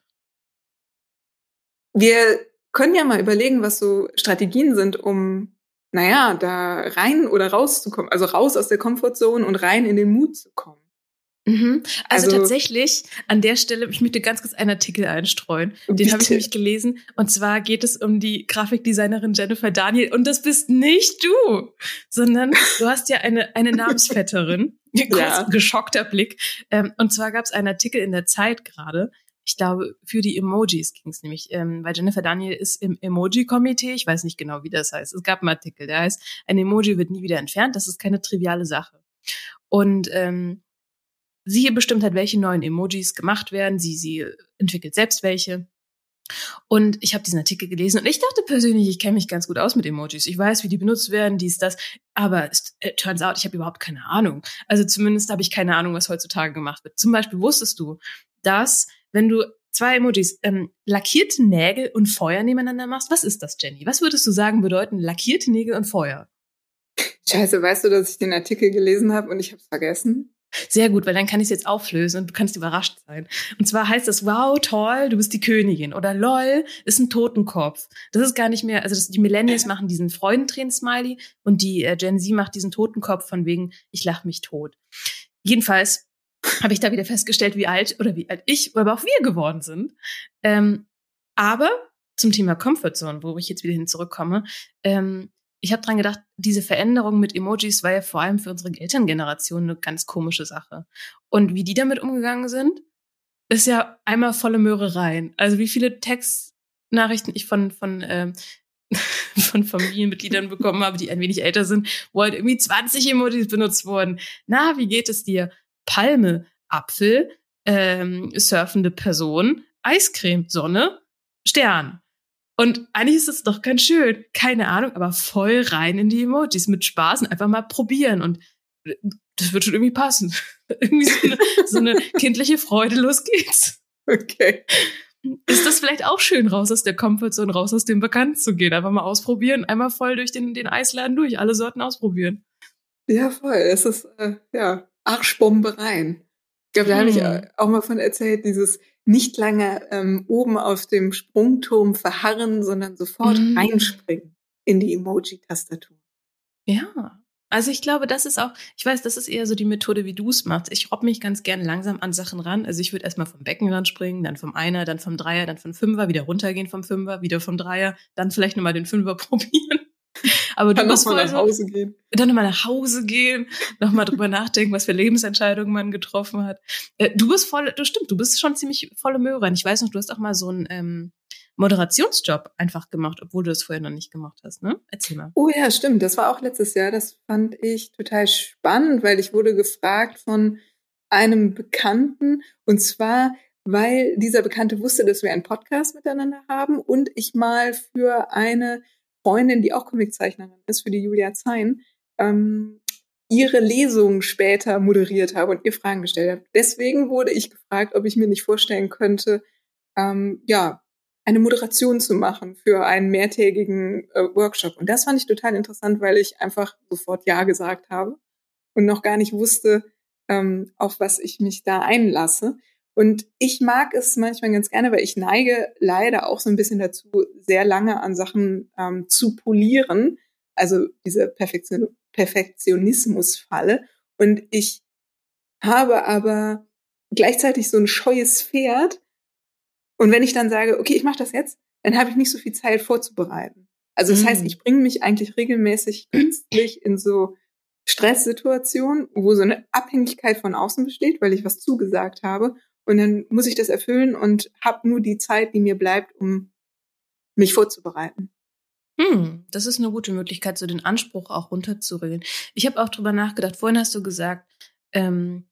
Wir können ja mal überlegen, was so Strategien sind, um, naja, da rein oder rauszukommen. Also raus aus der Komfortzone und rein in den Mut zu kommen. Mhm. Also, also, tatsächlich, an der Stelle, ich möchte ganz kurz einen Artikel einstreuen. Den habe ich nämlich gelesen. Und zwar geht es um die Grafikdesignerin Jennifer Daniel. Und das bist nicht du, sondern du hast ja eine, eine Namensvetterin. ja. Geschockter Blick. Ähm, und zwar gab es einen Artikel in der Zeit gerade. Ich glaube, für die Emojis ging es nämlich, ähm, weil Jennifer Daniel ist im Emoji-Komitee. Ich weiß nicht genau, wie das heißt. Es gab einen Artikel, der heißt, ein Emoji wird nie wieder entfernt. Das ist keine triviale Sache. Und ähm, sie bestimmt hat, welche neuen Emojis gemacht werden. Sie, sie entwickelt selbst welche. Und ich habe diesen Artikel gelesen und ich dachte persönlich, ich kenne mich ganz gut aus mit Emojis. Ich weiß, wie die benutzt werden, dies, das. Aber es it turns out, ich habe überhaupt keine Ahnung. Also zumindest habe ich keine Ahnung, was heutzutage gemacht wird. Zum Beispiel wusstest du, dass wenn du zwei Emojis, ähm, lackierte Nägel und Feuer nebeneinander machst, was ist das, Jenny? Was würdest du sagen bedeuten lackierte Nägel und Feuer? Scheiße, weißt du, dass ich den Artikel gelesen habe und ich habe es vergessen? Sehr gut, weil dann kann ich es jetzt auflösen und du kannst überrascht sein. Und zwar heißt das, wow, toll, du bist die Königin. Oder lol, ist ein Totenkopf. Das ist gar nicht mehr, also das, die Millennials machen diesen Freudentränen-Smiley und die äh, Gen Z macht diesen Totenkopf von wegen, ich lach mich tot. Jedenfalls habe ich da wieder festgestellt, wie alt oder wie alt ich, aber auch wir geworden sind. Ähm, aber zum Thema Comfortzone, wo ich jetzt wieder hin zurückkomme, ähm, ich habe dran gedacht, diese Veränderung mit Emojis war ja vor allem für unsere Elterngeneration eine ganz komische Sache. Und wie die damit umgegangen sind, ist ja einmal volle Möhre rein. Also wie viele Textnachrichten ich von von ähm, von Familienmitgliedern bekommen habe, die ein wenig älter sind, wo halt irgendwie 20 Emojis benutzt wurden. Na, wie geht es dir? Palme, Apfel, ähm, surfende Person, Eiscreme, Sonne, Stern. Und eigentlich ist es doch ganz schön. Keine Ahnung, aber voll rein in die Emojis mit Spaß und einfach mal probieren. Und das wird schon irgendwie passen. irgendwie so eine, so eine kindliche Freude, los geht's. Okay. Ist das vielleicht auch schön, raus aus der Comfortzone, raus aus dem Bekannt zu gehen? Einfach mal ausprobieren, einmal voll durch den, den Eisladen durch, alle Sorten ausprobieren. Ja, voll. Es ist, äh, ja, Arschbombe rein. Ich glaube, da habe ich auch mal von erzählt, dieses nicht lange ähm, oben auf dem Sprungturm verharren, sondern sofort mhm. reinspringen in die Emoji-Tastatur. Ja. Also ich glaube, das ist auch, ich weiß, das ist eher so die Methode, wie du es machst. Ich robb mich ganz gern langsam an Sachen ran. Also ich würde erstmal vom Beckenrand springen, dann vom Einer, dann vom Dreier, dann vom Fünfer, wieder runtergehen vom Fünfer, wieder vom Dreier, dann vielleicht nochmal den Fünfer probieren. Aber dann du musst mal nach Hause gehen. Dann nochmal nach Hause gehen, nochmal drüber nachdenken, was für Lebensentscheidungen man getroffen hat. Äh, du bist voll, du stimmt, du bist schon ziemlich volle Möhre. Ich weiß noch, du hast auch mal so einen ähm, Moderationsjob einfach gemacht, obwohl du das vorher noch nicht gemacht hast, ne? Erzähl mal. Oh ja, stimmt. Das war auch letztes Jahr. Das fand ich total spannend, weil ich wurde gefragt von einem Bekannten und zwar weil dieser Bekannte wusste, dass wir einen Podcast miteinander haben und ich mal für eine Freundin, die auch Comiczeichnerin ist, für die Julia Zein, ähm, ihre Lesung später moderiert habe und ihr Fragen gestellt habe. Deswegen wurde ich gefragt, ob ich mir nicht vorstellen könnte, ähm, ja, eine Moderation zu machen für einen mehrtägigen äh, Workshop. Und das fand ich total interessant, weil ich einfach sofort Ja gesagt habe und noch gar nicht wusste, ähm, auf was ich mich da einlasse. Und ich mag es manchmal ganz gerne, weil ich neige leider auch so ein bisschen dazu, sehr lange an Sachen ähm, zu polieren. Also diese Perfektion Perfektionismusfalle. Und ich habe aber gleichzeitig so ein scheues Pferd. Und wenn ich dann sage, okay, ich mache das jetzt, dann habe ich nicht so viel Zeit vorzubereiten. Also das mm. heißt, ich bringe mich eigentlich regelmäßig künstlich in so Stresssituationen, wo so eine Abhängigkeit von außen besteht, weil ich was zugesagt habe und dann muss ich das erfüllen und habe nur die Zeit, die mir bleibt, um mich vorzubereiten. Hm, das ist eine gute Möglichkeit, so den Anspruch auch runterzuregeln. Ich habe auch drüber nachgedacht. Vorhin hast du gesagt, ähm,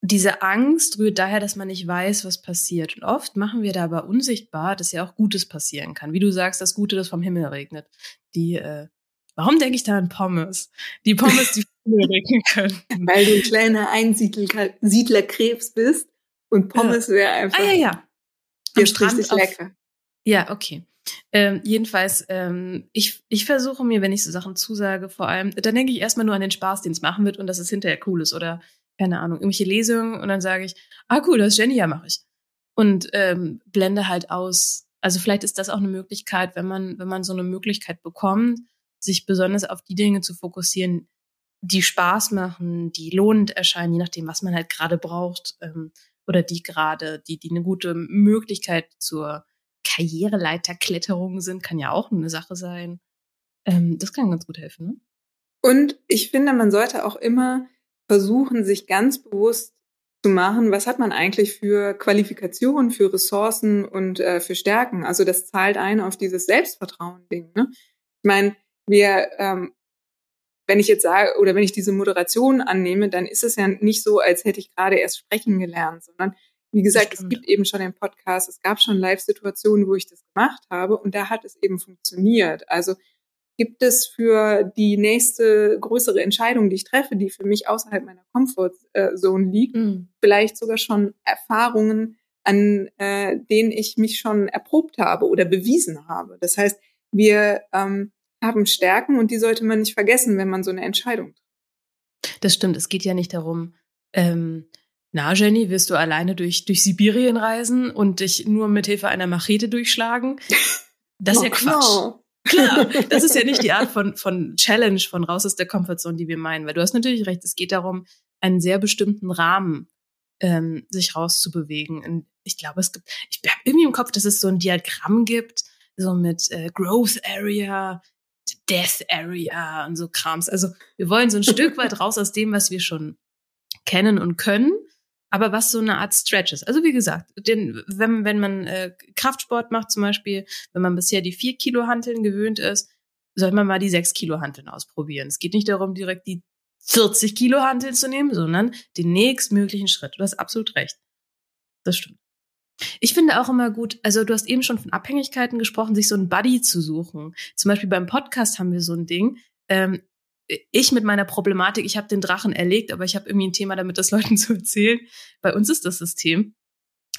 diese Angst rührt daher, dass man nicht weiß, was passiert. Und oft machen wir da aber unsichtbar, dass ja auch Gutes passieren kann. Wie du sagst, das Gute, das vom Himmel regnet. Die, äh, warum denke ich da an Pommes? Die Pommes, die vom Himmel regnen können. Weil du ein kleiner Einsiedlerkrebs bist und Pommes ja. wäre einfach. Ah ja, ja. Am Strand richtig lecker. Ja, okay. Ähm, jedenfalls, ähm, ich, ich versuche mir, wenn ich so Sachen zusage, vor allem, dann denke ich erstmal nur an den Spaß, den es machen wird und dass es hinterher cool ist oder, keine Ahnung, irgendwelche Lesungen und dann sage ich, ah cool, das ist Jenny, ja, mache ich. Und ähm, blende halt aus. Also vielleicht ist das auch eine Möglichkeit, wenn man, wenn man so eine Möglichkeit bekommt, sich besonders auf die Dinge zu fokussieren, die Spaß machen, die lohnend erscheinen, je nachdem, was man halt gerade braucht, ähm, oder die gerade, die, die eine gute Möglichkeit zur Karriereleiterkletterungen sind, kann ja auch eine Sache sein. Ähm, das kann ganz gut helfen. Ne? Und ich finde, man sollte auch immer versuchen, sich ganz bewusst zu machen, was hat man eigentlich für Qualifikationen, für Ressourcen und äh, für Stärken. Also das zahlt ein auf dieses Selbstvertrauen-Ding. Ne? Ich meine, wir, ähm, wenn ich jetzt sage oder wenn ich diese Moderation annehme, dann ist es ja nicht so, als hätte ich gerade erst sprechen gelernt, sondern wie gesagt, es gibt eben schon den Podcast, es gab schon Live-Situationen, wo ich das gemacht habe und da hat es eben funktioniert. Also gibt es für die nächste größere Entscheidung, die ich treffe, die für mich außerhalb meiner Comfortzone liegt, mhm. vielleicht sogar schon Erfahrungen, an äh, denen ich mich schon erprobt habe oder bewiesen habe. Das heißt, wir ähm, haben Stärken und die sollte man nicht vergessen, wenn man so eine Entscheidung trifft. Das stimmt. Es geht ja nicht darum, ähm, na, Jenny, wirst du alleine durch, durch Sibirien reisen und dich nur mit Hilfe einer Machete durchschlagen? Das ist ja oh, Quatsch. Klar, das ist ja nicht die Art von, von Challenge, von raus aus der Comfortzone, die wir meinen. Weil du hast natürlich recht, es geht darum, einen sehr bestimmten Rahmen ähm, sich rauszubewegen. Und ich glaube, es gibt, ich habe irgendwie im Kopf, dass es so ein Diagramm gibt, so mit äh, Growth Area, Death Area und so Krams. Also wir wollen so ein Stück weit raus aus dem, was wir schon kennen und können aber was so eine Art Stretch ist. Also wie gesagt, den, wenn, wenn man äh, Kraftsport macht zum Beispiel, wenn man bisher die vier Kilo Hanteln gewöhnt ist, soll man mal die sechs Kilo Hanteln ausprobieren. Es geht nicht darum, direkt die 40 Kilo Hanteln zu nehmen, sondern den nächstmöglichen Schritt. Du hast absolut recht. Das stimmt. Ich finde auch immer gut, also du hast eben schon von Abhängigkeiten gesprochen, sich so einen Buddy zu suchen. Zum Beispiel beim Podcast haben wir so ein Ding. Ähm, ich mit meiner Problematik, ich habe den Drachen erlegt, aber ich habe irgendwie ein Thema damit, das Leuten zu erzählen. Bei uns ist das System.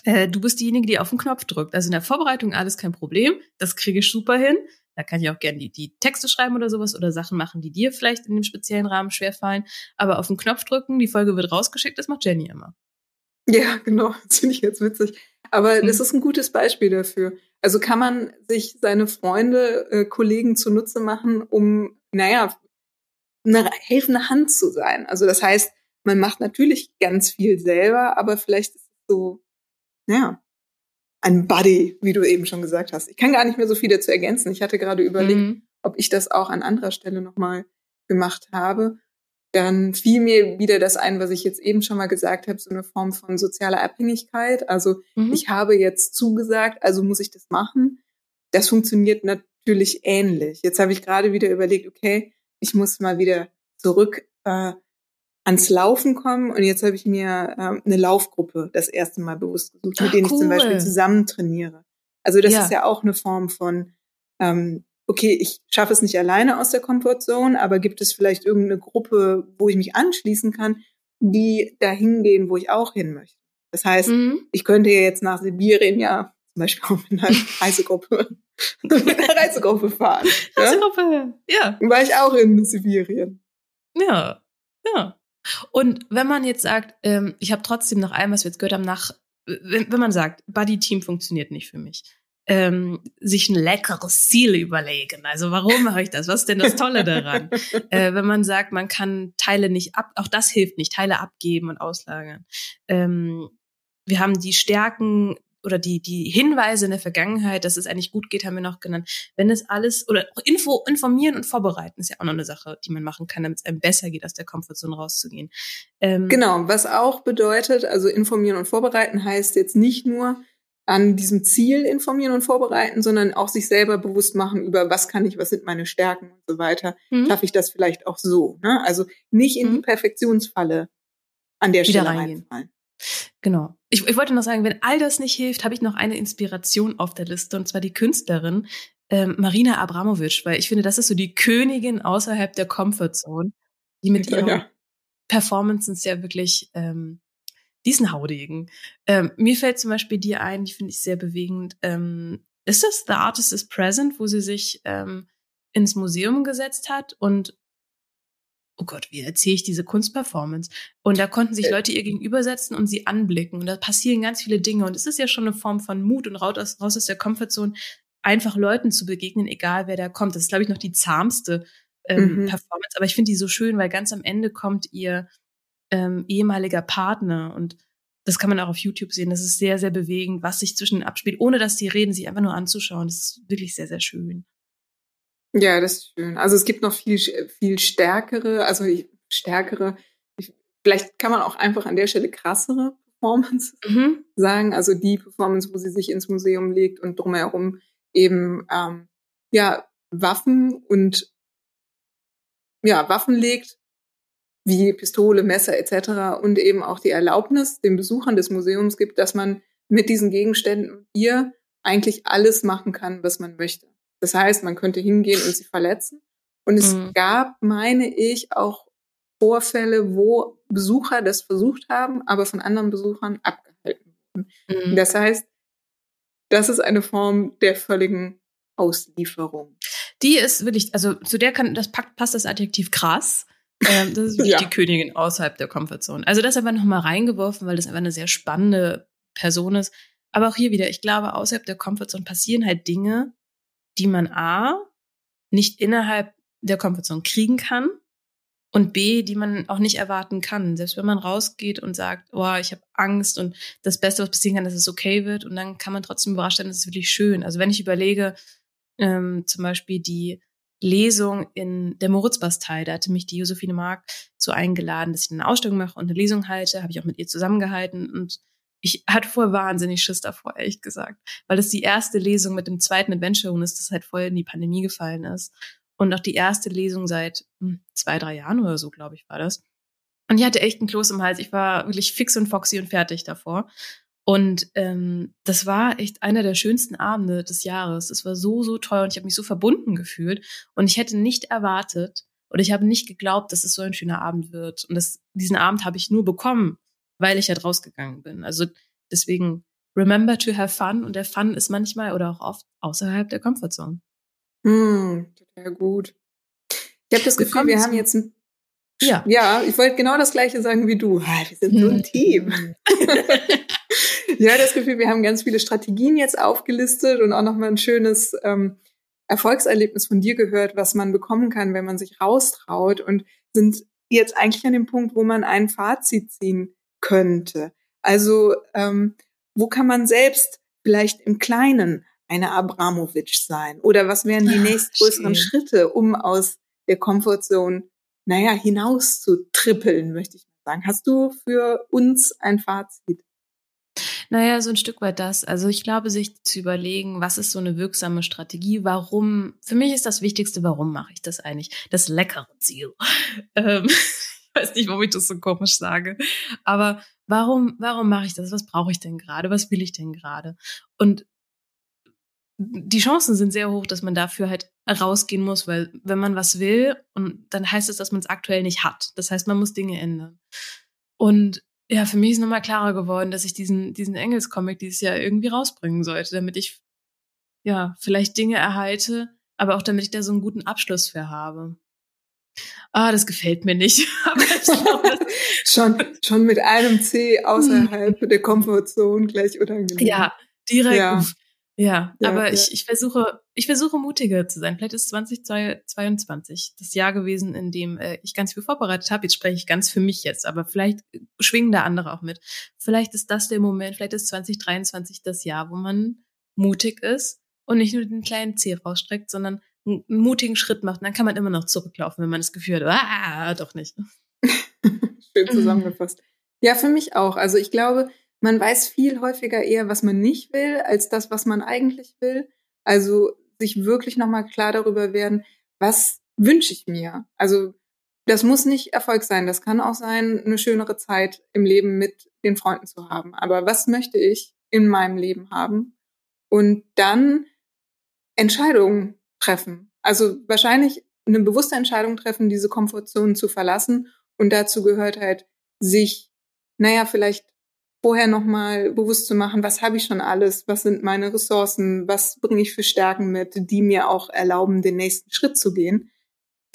Äh, du bist diejenige, die auf den Knopf drückt. Also in der Vorbereitung alles kein Problem. Das kriege ich super hin. Da kann ich auch gerne die, die Texte schreiben oder sowas oder Sachen machen, die dir vielleicht in dem speziellen Rahmen schwerfallen. Aber auf den Knopf drücken, die Folge wird rausgeschickt, das macht Jenny immer. Ja, genau. Das finde ich jetzt witzig. Aber hm. das ist ein gutes Beispiel dafür. Also kann man sich seine Freunde, äh, Kollegen zunutze machen, um, naja, eine helfende Hand zu sein. Also das heißt, man macht natürlich ganz viel selber, aber vielleicht ist es so, ja, ein Buddy, wie du eben schon gesagt hast. Ich kann gar nicht mehr so viel dazu ergänzen. Ich hatte gerade überlegt, mhm. ob ich das auch an anderer Stelle nochmal gemacht habe. Dann fiel mir wieder das ein, was ich jetzt eben schon mal gesagt habe, so eine Form von sozialer Abhängigkeit. Also mhm. ich habe jetzt zugesagt, also muss ich das machen. Das funktioniert natürlich ähnlich. Jetzt habe ich gerade wieder überlegt, okay, ich muss mal wieder zurück äh, ans Laufen kommen. Und jetzt habe ich mir äh, eine Laufgruppe das erste Mal bewusst gesucht, mit Ach, denen cool. ich zum Beispiel zusammen trainiere. Also das ja. ist ja auch eine Form von, ähm, okay, ich schaffe es nicht alleine aus der Comfortzone, aber gibt es vielleicht irgendeine Gruppe, wo ich mich anschließen kann, die dahin gehen, wo ich auch hin möchte. Das heißt, mhm. ich könnte ja jetzt nach Sibirien ja zum Beispiel auch mit einer Reisegruppe mit einer Reisegruppe fahren. Reisegruppe, ja. ja. War ich auch in Sibirien. Ja, ja. Und wenn man jetzt sagt, ähm, ich habe trotzdem nach allem, was wir jetzt gehört haben, nach, wenn, wenn man sagt, Buddy-Team funktioniert nicht für mich, ähm, sich ein leckeres Ziel überlegen. Also warum mache ich das? Was ist denn das Tolle daran? äh, wenn man sagt, man kann Teile nicht ab, auch das hilft nicht, Teile abgeben und auslagern. Ähm, wir haben die Stärken oder die, die Hinweise in der Vergangenheit, dass es eigentlich gut geht, haben wir noch genannt. Wenn es alles, oder auch Info, informieren und vorbereiten ist ja auch noch eine Sache, die man machen kann, damit es einem besser geht, aus der Komfortzone rauszugehen. Ähm, genau, was auch bedeutet, also informieren und vorbereiten heißt jetzt nicht nur, an diesem Ziel informieren und vorbereiten, sondern auch sich selber bewusst machen über, was kann ich, was sind meine Stärken und so weiter. Mhm. Schaffe ich das vielleicht auch so? Ne? Also nicht in mhm. die Perfektionsfalle an der Stelle reinfallen. Genau. Ich, ich wollte noch sagen, wenn all das nicht hilft, habe ich noch eine Inspiration auf der Liste und zwar die Künstlerin ähm, Marina Abramovic, weil ich finde, das ist so die Königin außerhalb der Comfortzone, die mit ihren ja. Performances ja wirklich ähm, diesen Haudegen. Ähm, mir fällt zum Beispiel dir ein, die finde ich sehr bewegend. Ähm, ist das The Artist is Present, wo sie sich ähm, ins Museum gesetzt hat und oh Gott, wie erzähle ich diese Kunstperformance? Und da konnten sich äh. Leute ihr gegenübersetzen und sie anblicken. Und da passieren ganz viele Dinge. Und es ist ja schon eine Form von Mut und raus aus, raus aus der Komfortzone, einfach Leuten zu begegnen, egal wer da kommt. Das ist, glaube ich, noch die zahmste ähm, mhm. Performance. Aber ich finde die so schön, weil ganz am Ende kommt ihr ähm, ehemaliger Partner und das kann man auch auf YouTube sehen. Das ist sehr, sehr bewegend, was sich zwischen abspielt, ohne dass die reden, sich einfach nur anzuschauen. Das ist wirklich sehr, sehr schön. Ja, das ist schön. Also es gibt noch viel, viel stärkere, also stärkere, vielleicht kann man auch einfach an der Stelle krassere Performance mhm. sagen. Also die Performance, wo sie sich ins Museum legt und drumherum eben ähm, ja Waffen und ja Waffen legt wie Pistole, Messer etc. und eben auch die Erlaubnis den Besuchern des Museums gibt, dass man mit diesen Gegenständen ihr eigentlich alles machen kann, was man möchte. Das heißt, man könnte hingehen und sie verletzen. Und es mhm. gab, meine ich, auch Vorfälle, wo Besucher das versucht haben, aber von anderen Besuchern abgehalten wurden. Mhm. Das heißt, das ist eine Form der völligen Auslieferung. Die ist wirklich, also zu der kann, das passt das Adjektiv krass. Ähm, das ist wirklich ja. die Königin außerhalb der Komfortzone. Also das einfach nochmal reingeworfen, weil das einfach eine sehr spannende Person ist. Aber auch hier wieder, ich glaube, außerhalb der Komfortzone passieren halt Dinge, die man A, nicht innerhalb der Komfortzone kriegen kann und B, die man auch nicht erwarten kann. Selbst wenn man rausgeht und sagt, oh, ich habe Angst und das Beste, was passieren kann, dass es okay wird und dann kann man trotzdem überrascht sein, das ist wirklich schön. Also wenn ich überlege, ähm, zum Beispiel die Lesung in der Moritzbastei. Da hatte mich die Josephine Mark so eingeladen, dass ich eine Ausstellung mache und eine Lesung halte. Habe ich auch mit ihr zusammengehalten und ich hatte vorher wahnsinnig Schiss davor, ehrlich gesagt, weil das die erste Lesung mit dem zweiten Adventure ist, das halt voll in die Pandemie gefallen ist. Und auch die erste Lesung seit hm, zwei, drei Jahren oder so, glaube ich, war das. Und ich hatte echt einen Kloß im Hals. Ich war wirklich fix und foxy und fertig davor. Und ähm, das war echt einer der schönsten Abende des Jahres. Es war so, so toll und ich habe mich so verbunden gefühlt. Und ich hätte nicht erwartet oder ich habe nicht geglaubt, dass es so ein schöner Abend wird. Und das, diesen Abend habe ich nur bekommen, weil ich halt rausgegangen bin. Also deswegen remember to have fun und der Fun ist manchmal oder auch oft außerhalb der Comfortzone. Hm, total gut. Ich habe das Gefühl, wir haben jetzt ein ja. Ja, ich wollte genau das gleiche sagen wie du. Wir sind so ein hm. Team. ja, das Gefühl, wir haben ganz viele Strategien jetzt aufgelistet und auch nochmal ein schönes ähm, Erfolgserlebnis von dir gehört, was man bekommen kann, wenn man sich raustraut und sind jetzt eigentlich an dem Punkt, wo man ein Fazit ziehen könnte. Also ähm, wo kann man selbst vielleicht im Kleinen eine Abramovic sein? Oder was wären die nächstgrößeren Schritte, um aus der Comfortzone, naja, hinaus zu trippeln, möchte ich mal sagen. Hast du für uns ein Fazit? Naja, so ein Stück weit das. Also ich glaube, sich zu überlegen, was ist so eine wirksame Strategie, warum, für mich ist das Wichtigste, warum mache ich das eigentlich? Das leckere Ziel. Ähm, ich weiß nicht, warum ich das so komisch sage. Aber warum, warum mache ich das? Was brauche ich denn gerade? Was will ich denn gerade? Und die Chancen sind sehr hoch, dass man dafür halt rausgehen muss, weil wenn man was will, und dann heißt es, dass man es aktuell nicht hat. Das heißt, man muss Dinge ändern. Und ja, für mich ist nochmal klarer geworden, dass ich diesen, diesen Engels-Comic dieses Jahr irgendwie rausbringen sollte, damit ich ja vielleicht Dinge erhalte, aber auch damit ich da so einen guten Abschluss für habe. Ah, das gefällt mir nicht. schon, schon mit einem C außerhalb der Komfortzone gleich unangenehm. Ja, direkt. Ja. Ja, ja aber ja. Ich, ich versuche, ich versuche mutiger zu sein. Vielleicht ist 2022 das Jahr gewesen, in dem äh, ich ganz viel vorbereitet habe. Jetzt spreche ich ganz für mich jetzt, aber vielleicht schwingen da andere auch mit. Vielleicht ist das der Moment, vielleicht ist 2023 das Jahr, wo man mutig ist und nicht nur den kleinen Zeh rausstreckt, sondern einen mutigen Schritt macht. Und dann kann man immer noch zurücklaufen, wenn man das Gefühl hat, ah, doch nicht. Schön zusammengefasst. Ja, für mich auch. Also ich glaube, man weiß viel häufiger eher, was man nicht will, als das, was man eigentlich will. Also sich wirklich nochmal klar darüber werden, was wünsche ich mir? Also das muss nicht Erfolg sein. Das kann auch sein, eine schönere Zeit im Leben mit den Freunden zu haben. Aber was möchte ich in meinem Leben haben? Und dann Entscheidungen treffen. Also wahrscheinlich eine bewusste Entscheidung treffen, diese Komfortzone zu verlassen. Und dazu gehört halt, sich, naja, vielleicht vorher nochmal bewusst zu machen, was habe ich schon alles, was sind meine Ressourcen, was bringe ich für Stärken mit, die mir auch erlauben, den nächsten Schritt zu gehen.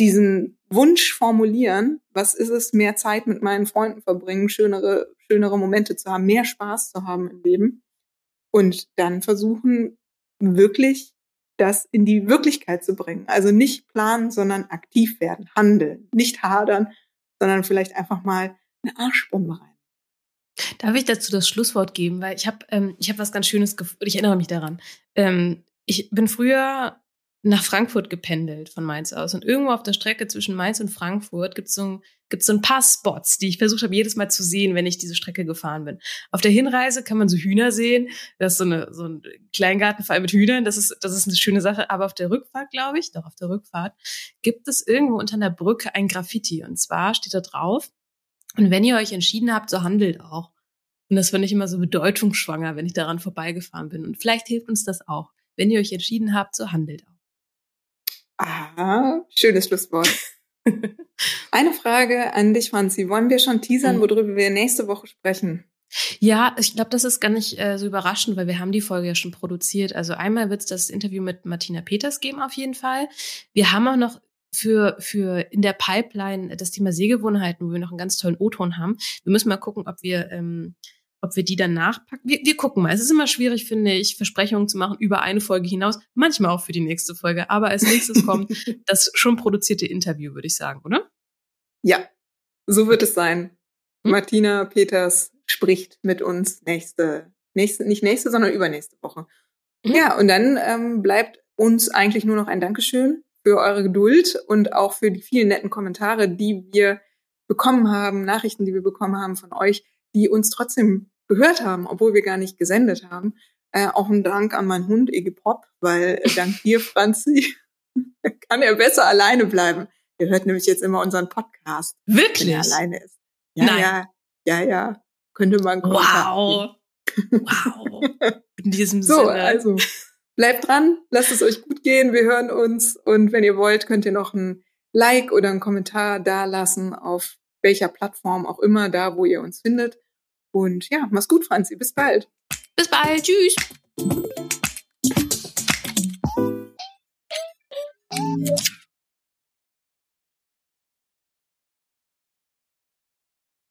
Diesen Wunsch formulieren, was ist es, mehr Zeit mit meinen Freunden verbringen, schönere, schönere Momente zu haben, mehr Spaß zu haben im Leben. Und dann versuchen, wirklich das in die Wirklichkeit zu bringen. Also nicht planen, sondern aktiv werden, handeln, nicht hadern, sondern vielleicht einfach mal eine Arschbombe rein. Darf ich dazu das Schlusswort geben? Weil ich habe ähm, ich hab was ganz Schönes, ich erinnere mich daran. Ähm, ich bin früher nach Frankfurt gependelt von Mainz aus. Und irgendwo auf der Strecke zwischen Mainz und Frankfurt gibt es so, gibt's so ein paar Spots, die ich versucht habe, jedes Mal zu sehen, wenn ich diese Strecke gefahren bin. Auf der Hinreise kann man so Hühner sehen. Das ist so, eine, so ein Kleingartenfall mit Hühnern. Das ist, das ist eine schöne Sache. Aber auf der Rückfahrt, glaube ich, doch auf der Rückfahrt, gibt es irgendwo unter einer Brücke ein Graffiti. Und zwar steht da drauf, und wenn ihr euch entschieden habt, so handelt auch. Und das fand ich immer so bedeutungsschwanger, wenn ich daran vorbeigefahren bin. Und vielleicht hilft uns das auch. Wenn ihr euch entschieden habt, so handelt auch. Ah, schönes Schlusswort. Eine Frage an dich, Franzi. Wollen wir schon teasern, mhm. worüber wir nächste Woche sprechen? Ja, ich glaube, das ist gar nicht äh, so überraschend, weil wir haben die Folge ja schon produziert. Also einmal wird es das Interview mit Martina Peters geben auf jeden Fall. Wir haben auch noch für, für in der Pipeline das Thema Sehgewohnheiten, wo wir noch einen ganz tollen O-Ton haben. Wir müssen mal gucken, ob wir ähm, ob wir die dann nachpacken. Wir, wir gucken mal. Es ist immer schwierig, finde ich, Versprechungen zu machen über eine Folge hinaus. Manchmal auch für die nächste Folge. Aber als nächstes kommt das schon produzierte Interview, würde ich sagen, oder? Ja, so wird es sein. Hm? Martina Peters spricht mit uns nächste, nächste, nicht nächste, sondern übernächste Woche. Mhm. Ja, und dann ähm, bleibt uns eigentlich nur noch ein Dankeschön für eure Geduld und auch für die vielen netten Kommentare, die wir bekommen haben, Nachrichten, die wir bekommen haben von euch die uns trotzdem gehört haben, obwohl wir gar nicht gesendet haben. Äh, auch ein Dank an meinen Hund Iggy Pop, weil äh, dank dir, Franzi, kann er besser alleine bleiben. Er hört nämlich jetzt immer unseren Podcast. Wirklich? Wenn er alleine ist. Ja, Nein. ja, ja, ja. Könnte man Wow. wow. In diesem so, Sinne. So, also Bleibt dran, lasst es euch gut gehen. Wir hören uns. Und wenn ihr wollt, könnt ihr noch ein Like oder einen Kommentar da lassen, auf welcher Plattform auch immer, da wo ihr uns findet. Und ja, mach's gut, Franzi. Bis bald. Bis bald. Tschüss. Thank you.